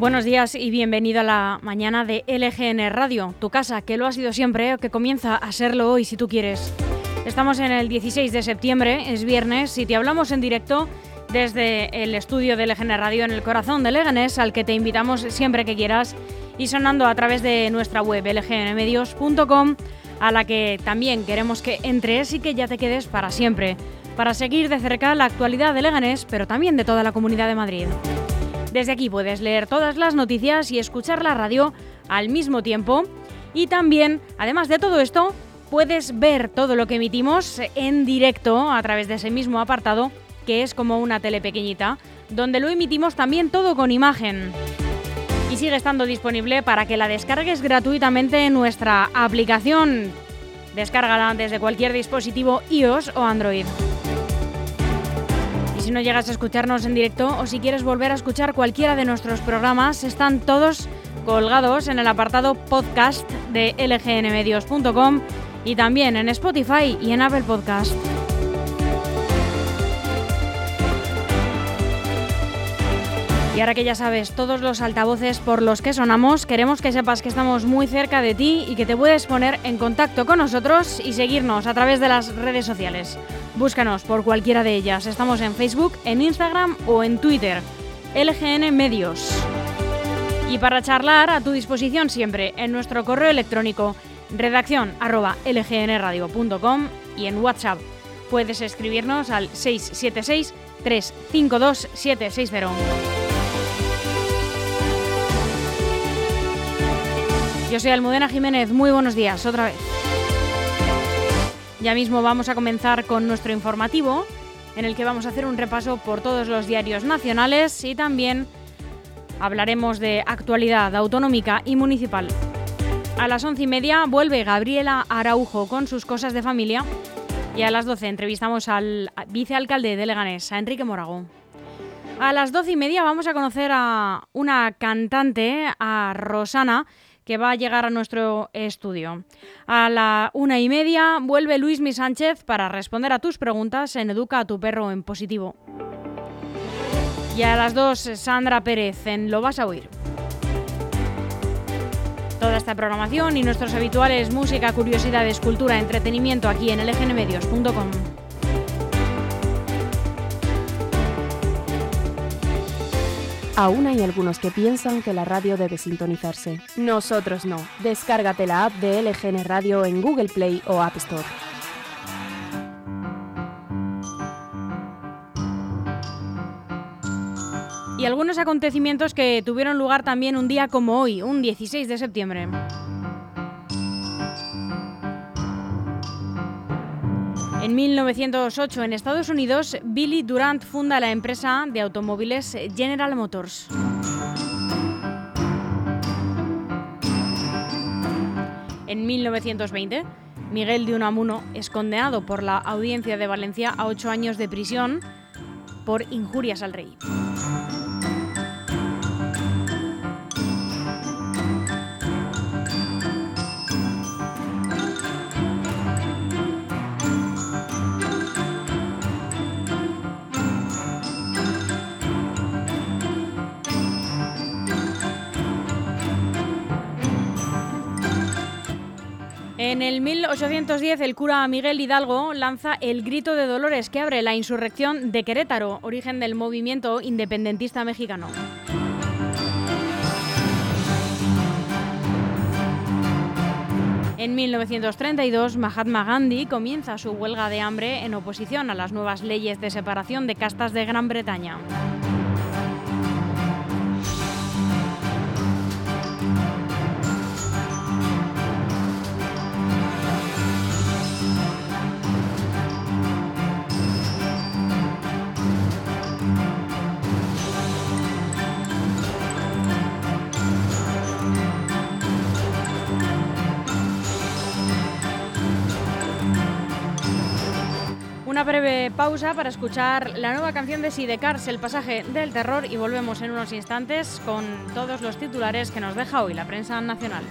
Buenos días y bienvenido a la mañana de LGN Radio, tu casa, que lo ha sido siempre, que comienza a serlo hoy si tú quieres. Estamos en el 16 de septiembre, es viernes, y te hablamos en directo desde el estudio de LGN Radio en el corazón de Leganés, al que te invitamos siempre que quieras, y sonando a través de nuestra web lgnmedios.com, a la que también queremos que entres y que ya te quedes para siempre, para seguir de cerca la actualidad de Leganés, pero también de toda la comunidad de Madrid. Desde aquí puedes leer todas las noticias y escuchar la radio al mismo tiempo. Y también, además de todo esto, puedes ver todo lo que emitimos en directo a través de ese mismo apartado, que es como una tele pequeñita, donde lo emitimos también todo con imagen. Y sigue estando disponible para que la descargues gratuitamente en nuestra aplicación. Descárgala desde cualquier dispositivo iOS o Android si no llegas a escucharnos en directo o si quieres volver a escuchar cualquiera de nuestros programas, están todos colgados en el apartado podcast de lgnmedios.com y también en Spotify y en Apple Podcast. Y ahora que ya sabes todos los altavoces por los que sonamos, queremos que sepas que estamos muy cerca de ti y que te puedes poner en contacto con nosotros y seguirnos a través de las redes sociales. Búscanos por cualquiera de ellas. Estamos en Facebook, en Instagram o en Twitter. LGN Medios. Y para charlar a tu disposición siempre en nuestro correo electrónico redacción lgnradio.com y en WhatsApp. Puedes escribirnos al 676 352 760. Yo soy Almudena Jiménez, muy buenos días otra vez. Ya mismo vamos a comenzar con nuestro informativo, en el que vamos a hacer un repaso por todos los diarios nacionales y también hablaremos de actualidad autonómica y municipal. A las once y media vuelve Gabriela Araujo con sus cosas de familia y a las doce entrevistamos al vicealcalde de Leganés, a Enrique Morago. A las doce y media vamos a conocer a una cantante, a Rosana, que va a llegar a nuestro estudio. A la una y media vuelve Luis Mi Sánchez para responder a tus preguntas en Educa a tu perro en positivo. Y a las dos, Sandra Pérez en Lo vas a oír. Toda esta programación y nuestros habituales música, curiosidades, cultura, entretenimiento aquí en lgnmedios.com. Aún hay algunos que piensan que la radio debe sintonizarse. Nosotros no. Descárgate la app de LGN Radio en Google Play o App Store. Y algunos acontecimientos que tuvieron lugar también un día como hoy, un 16 de septiembre. En 1908, en Estados Unidos, Billy Durant funda la empresa de automóviles General Motors. En 1920, Miguel de Unamuno es condenado por la Audiencia de Valencia a ocho años de prisión por injurias al rey. En el 1810 el cura Miguel Hidalgo lanza el Grito de Dolores que abre la insurrección de Querétaro, origen del movimiento independentista mexicano. En 1932, Mahatma Gandhi comienza su huelga de hambre en oposición a las nuevas leyes de separación de castas de Gran Bretaña. Breve pausa para escuchar la nueva canción de Sidecars, El pasaje del terror, y volvemos en unos instantes con todos los titulares que nos deja hoy la prensa nacional.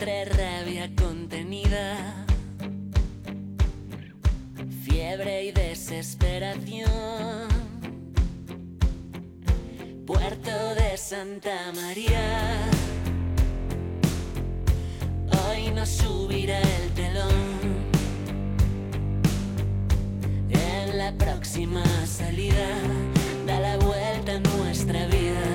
entre rabia contenida, fiebre y desesperación. Puerto de Santa María, hoy no subirá el telón. En la próxima salida da la vuelta a nuestra vida.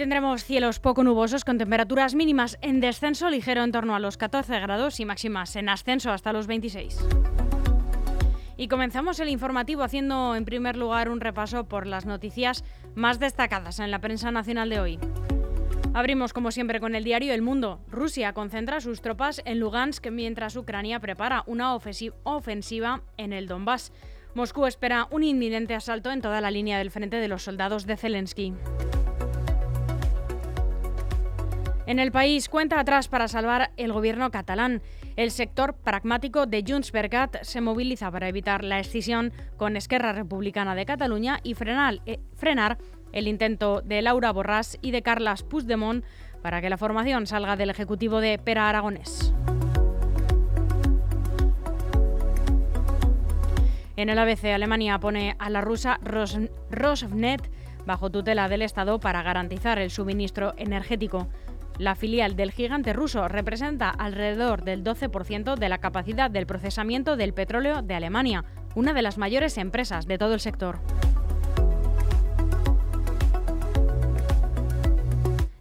Tendremos cielos poco nubosos con temperaturas mínimas en descenso ligero en torno a los 14 grados y máximas en ascenso hasta los 26. Y comenzamos el informativo haciendo en primer lugar un repaso por las noticias más destacadas en la prensa nacional de hoy. Abrimos como siempre con el diario El Mundo. Rusia concentra sus tropas en Lugansk mientras Ucrania prepara una ofensi- ofensiva en el Donbass. Moscú espera un inminente asalto en toda la línea del frente de los soldados de Zelensky. En el país, cuenta atrás para salvar el gobierno catalán. El sector pragmático de Junts per Cat se moviliza para evitar la escisión con Esquerra Republicana de Cataluña y frenar, eh, el intento de Laura Borràs y de Carles Puigdemont para que la formación salga del ejecutivo de Pera Aragonés. En el ABC, Alemania pone a la rusa Ros Rosneft bajo tutela del Estado para garantizar el suministro energético. La filial del gigante ruso representa alrededor del 12% de la capacidad del procesamiento del petróleo de Alemania, una de las mayores empresas de todo el sector.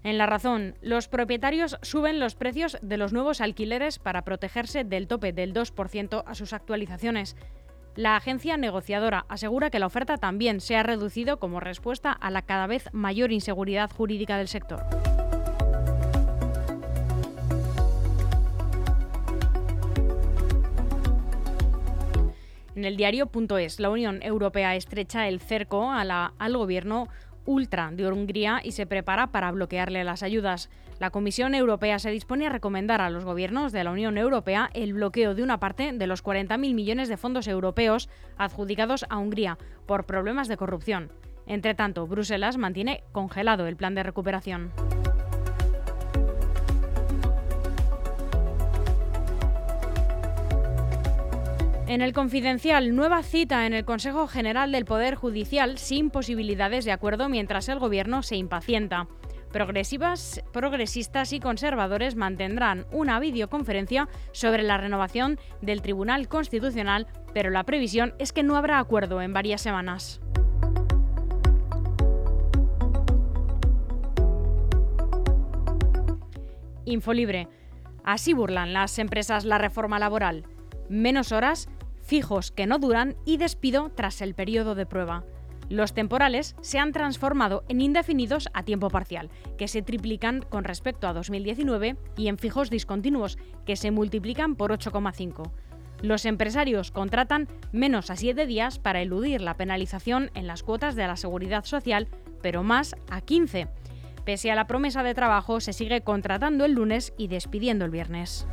En la razón, los propietarios suben los precios de los nuevos alquileres para protegerse del tope del 2% a sus actualizaciones. La agencia negociadora asegura que la oferta también se ha reducido como respuesta a la cada vez mayor inseguridad jurídica del sector. En el diario.es, la Unión Europea estrecha el cerco al gobierno ultra de Hungría y se prepara para bloquearle las ayudas. La Comisión Europea se dispone a recomendar a los gobiernos de la Unión Europea el bloqueo de una parte de los 40.000 millones de fondos europeos adjudicados a Hungría por problemas de corrupción. Entre tanto, Bruselas mantiene congelado el plan de recuperación. En el confidencial, nueva cita en el Consejo General del Poder Judicial sin posibilidades de acuerdo mientras el Gobierno se impacienta. Progresivas, progresistas y conservadores mantendrán una videoconferencia sobre la renovación del Tribunal Constitucional, pero la previsión es que no habrá acuerdo en varias semanas. Infolibre. Así burlan las empresas la reforma laboral. Menos horas, fijos que no duran y despido tras el periodo de prueba. Los temporales se han transformado en indefinidos a tiempo parcial, que se triplican con respecto a 2019, y en fijos discontinuos, que se multiplican por 8,5. Los empresarios contratan menos a 7 días para eludir la penalización en las cuotas de la seguridad social, pero más a 15. Pese a la promesa de trabajo, se sigue contratando el lunes y despidiendo el viernes.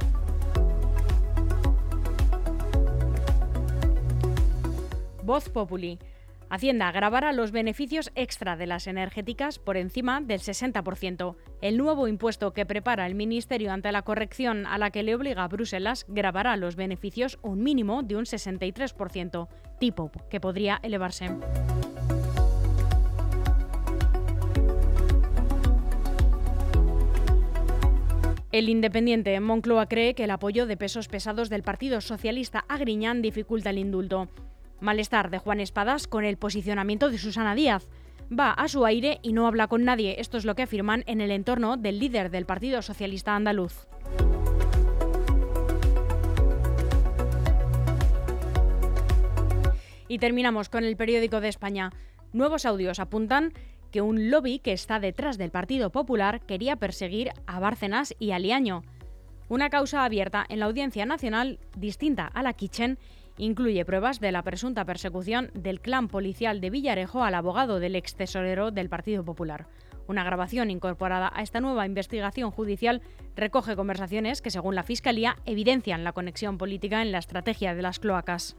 Voz Populi. Hacienda grabará los beneficios extra de las energéticas por encima del 60%. El nuevo impuesto que prepara el Ministerio ante la corrección a la que le obliga Bruselas grabará los beneficios un mínimo de un 63%, tipo que podría elevarse. El independiente Moncloa cree que el apoyo de pesos pesados del Partido Socialista a Griñán dificulta el indulto. Malestar de Juan Espadas con el posicionamiento de Susana Díaz. Va a su aire y no habla con nadie. Esto es lo que afirman en el entorno del líder del Partido Socialista Andaluz. Y terminamos con el periódico de España. Nuevos audios apuntan que un lobby que está detrás del Partido Popular quería perseguir a Bárcenas y a Liaño. Una causa abierta en la Audiencia Nacional, distinta a la Kitchen, incluye pruebas de la presunta persecución del clan policial de Villarejo al abogado del ex tesorero del Partido Popular. Una grabación incorporada a esta nueva investigación judicial recoge conversaciones que, según la Fiscalía, evidencian la conexión política en la estrategia de las cloacas.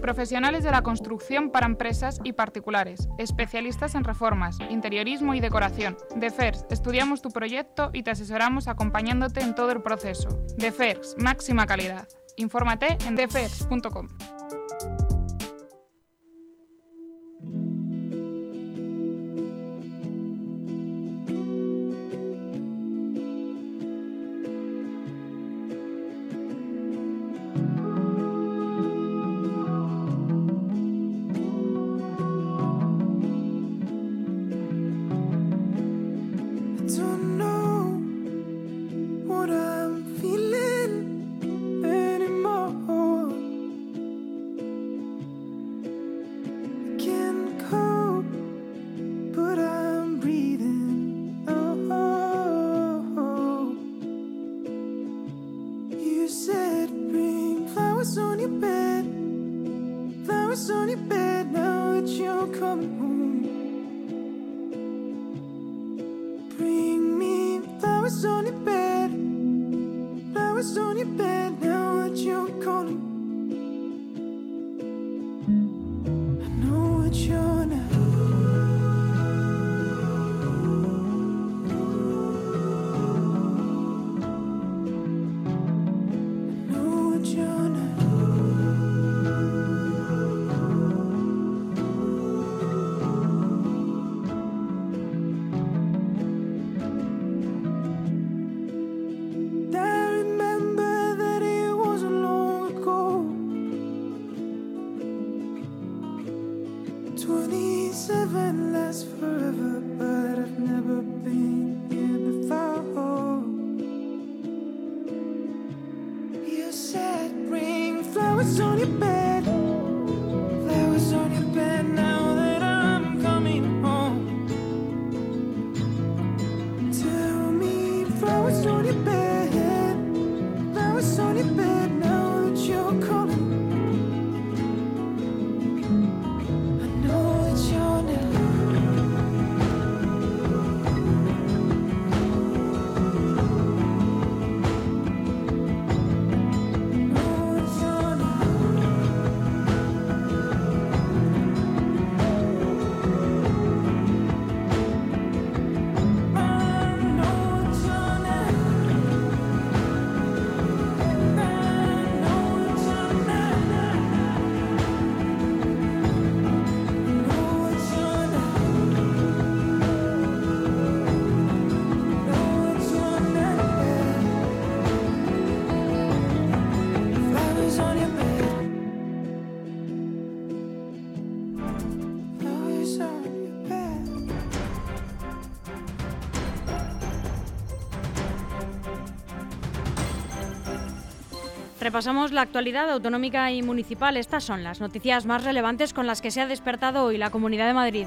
Profesionales de la construcción para empresas y particulares, especialistas en reformas, interiorismo y decoración. DeFers, estudiamos tu proyecto y te asesoramos acompañándote en todo el proceso. DeFers, máxima calidad. Infórmate en defers.com. put your on your bed. Repasamos la actualidad autonómica y municipal. Estas son las noticias más relevantes con las que se ha despertado hoy la Comunidad de Madrid.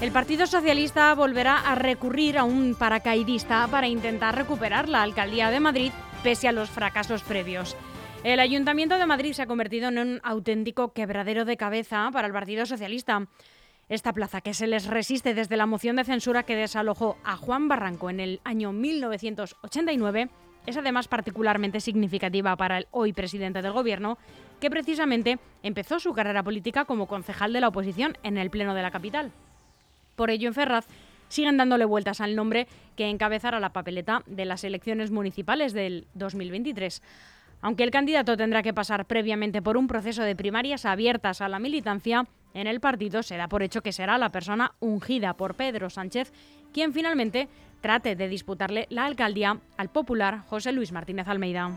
El Partido Socialista volverá a recurrir a un paracaidista para intentar recuperar la alcaldía de Madrid pese a los fracasos previos. El Ayuntamiento de Madrid se ha convertido en un auténtico quebradero de cabeza para el Partido Socialista. Esta plaza, que se les resiste desde la moción de censura que desalojó a Juan Barranco en el año 1989, es además particularmente significativa para el hoy presidente del Gobierno, que precisamente empezó su carrera política como concejal de la oposición en el Pleno de la capital. Por ello, en Ferraz siguen dándole vueltas al nombre que encabezará la papeleta de las elecciones municipales del 2023. Aunque el candidato tendrá que pasar previamente por un proceso de primarias abiertas a la militancia, en el partido se da por hecho que será la persona ungida por Pedro Sánchez quien finalmente trate de disputarle la alcaldía al popular José Luis Martínez Almeida.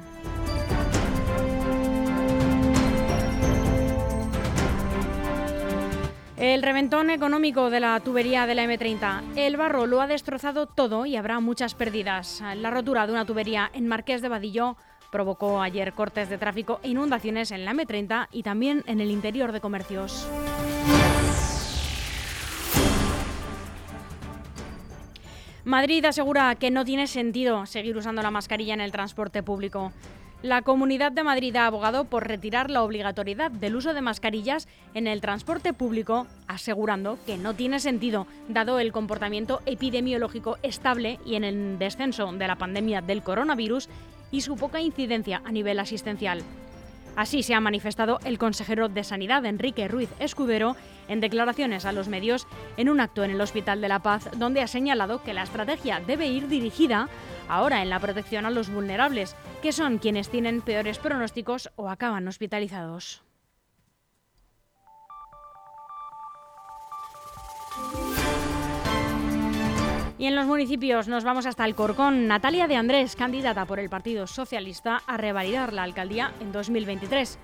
El reventón económico de la tubería de la M30. El barro lo ha destrozado todo y habrá muchas pérdidas. La rotura de una tubería en Marqués de Vadillo provocó ayer cortes de tráfico e inundaciones en la M30 y también en el interior de comercios. Madrid asegura que no tiene sentido seguir usando la mascarilla en el transporte público. La Comunidad de Madrid ha abogado por retirar la obligatoriedad del uso de mascarillas en el transporte público, asegurando que no tiene sentido, dado el comportamiento epidemiológico estable y en el descenso de la pandemia del coronavirus y su poca incidencia a nivel asistencial. Así se ha manifestado el consejero de Sanidad, Enrique Ruiz Escudero, en declaraciones a los medios en un acto en el Hospital de la Paz, donde ha señalado que la estrategia debe ir dirigida ahora en la protección a los vulnerables, que son quienes tienen peores pronósticos o acaban hospitalizados. Y en los municipios nos vamos hasta el Corcón. Natalia de Andrés, candidata por el Partido Socialista a revalidar la alcaldía en 2023.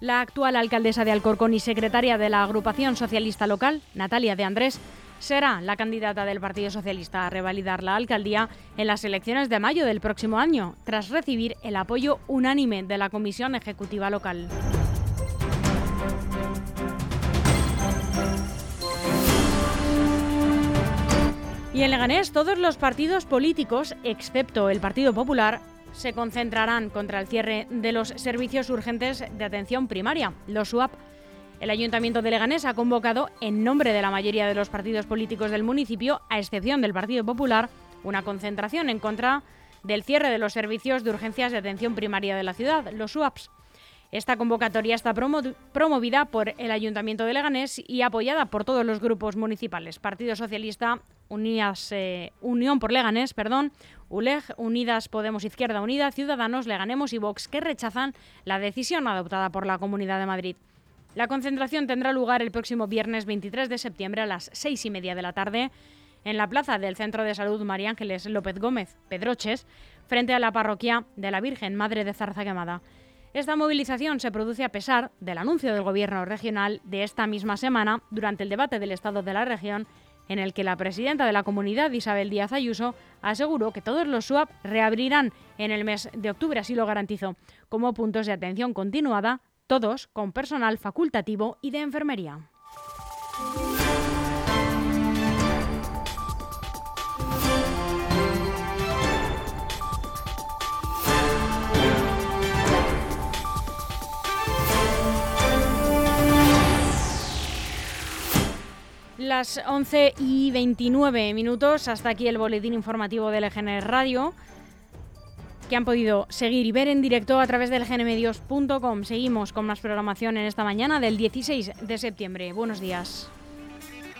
La actual alcaldesa de Alcorcón y secretaria de la agrupación socialista local, Natalia de Andrés, será la candidata del Partido Socialista a revalidar la alcaldía en las elecciones de mayo del próximo año, tras recibir el apoyo unánime de la Comisión Ejecutiva Local. Y en Leganés, todos los partidos políticos, excepto el Partido Popular, se concentrarán contra el cierre de los servicios urgentes de atención primaria, los SUAP. El Ayuntamiento de Leganés ha convocado, en nombre de la mayoría de los partidos políticos del municipio, a excepción del Partido Popular, una concentración en contra del cierre de los servicios de urgencias de atención primaria de la ciudad, los SUAPs. Esta convocatoria está promovida por el Ayuntamiento de Leganés y apoyada por todos los grupos municipales, Partido Socialista, eh, Unión por Leganés, perdón, ULEG, Unidas Podemos Izquierda Unida, Ciudadanos, Leganemos y Vox, que rechazan la decisión adoptada por la Comunidad de Madrid. La concentración tendrá lugar el próximo viernes 23 de septiembre a las seis y media de la tarde en la plaza del Centro de Salud María Ángeles López Gómez, Pedroches, frente a la parroquia de la Virgen Madre de Zarza Quemada. Esta movilización se produce a pesar del anuncio del Gobierno regional de esta misma semana durante el debate del Estado de la región en el que la presidenta de la comunidad, Isabel Díaz Ayuso, aseguró que todos los SUAP reabrirán en el mes de octubre, así lo garantizó, como puntos de atención continuada, todos con personal facultativo y de enfermería. Las 11 y 29 minutos, hasta aquí el boletín informativo del EGN Radio, que han podido seguir y ver en directo a través del gnmedios.com. Seguimos con más programación en esta mañana del 16 de septiembre. Buenos días.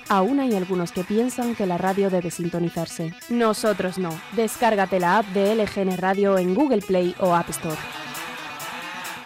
Aún hay algunos que piensan que la radio debe sintonizarse. Nosotros no. Descárgate la app de LGN Radio en Google Play o App Store.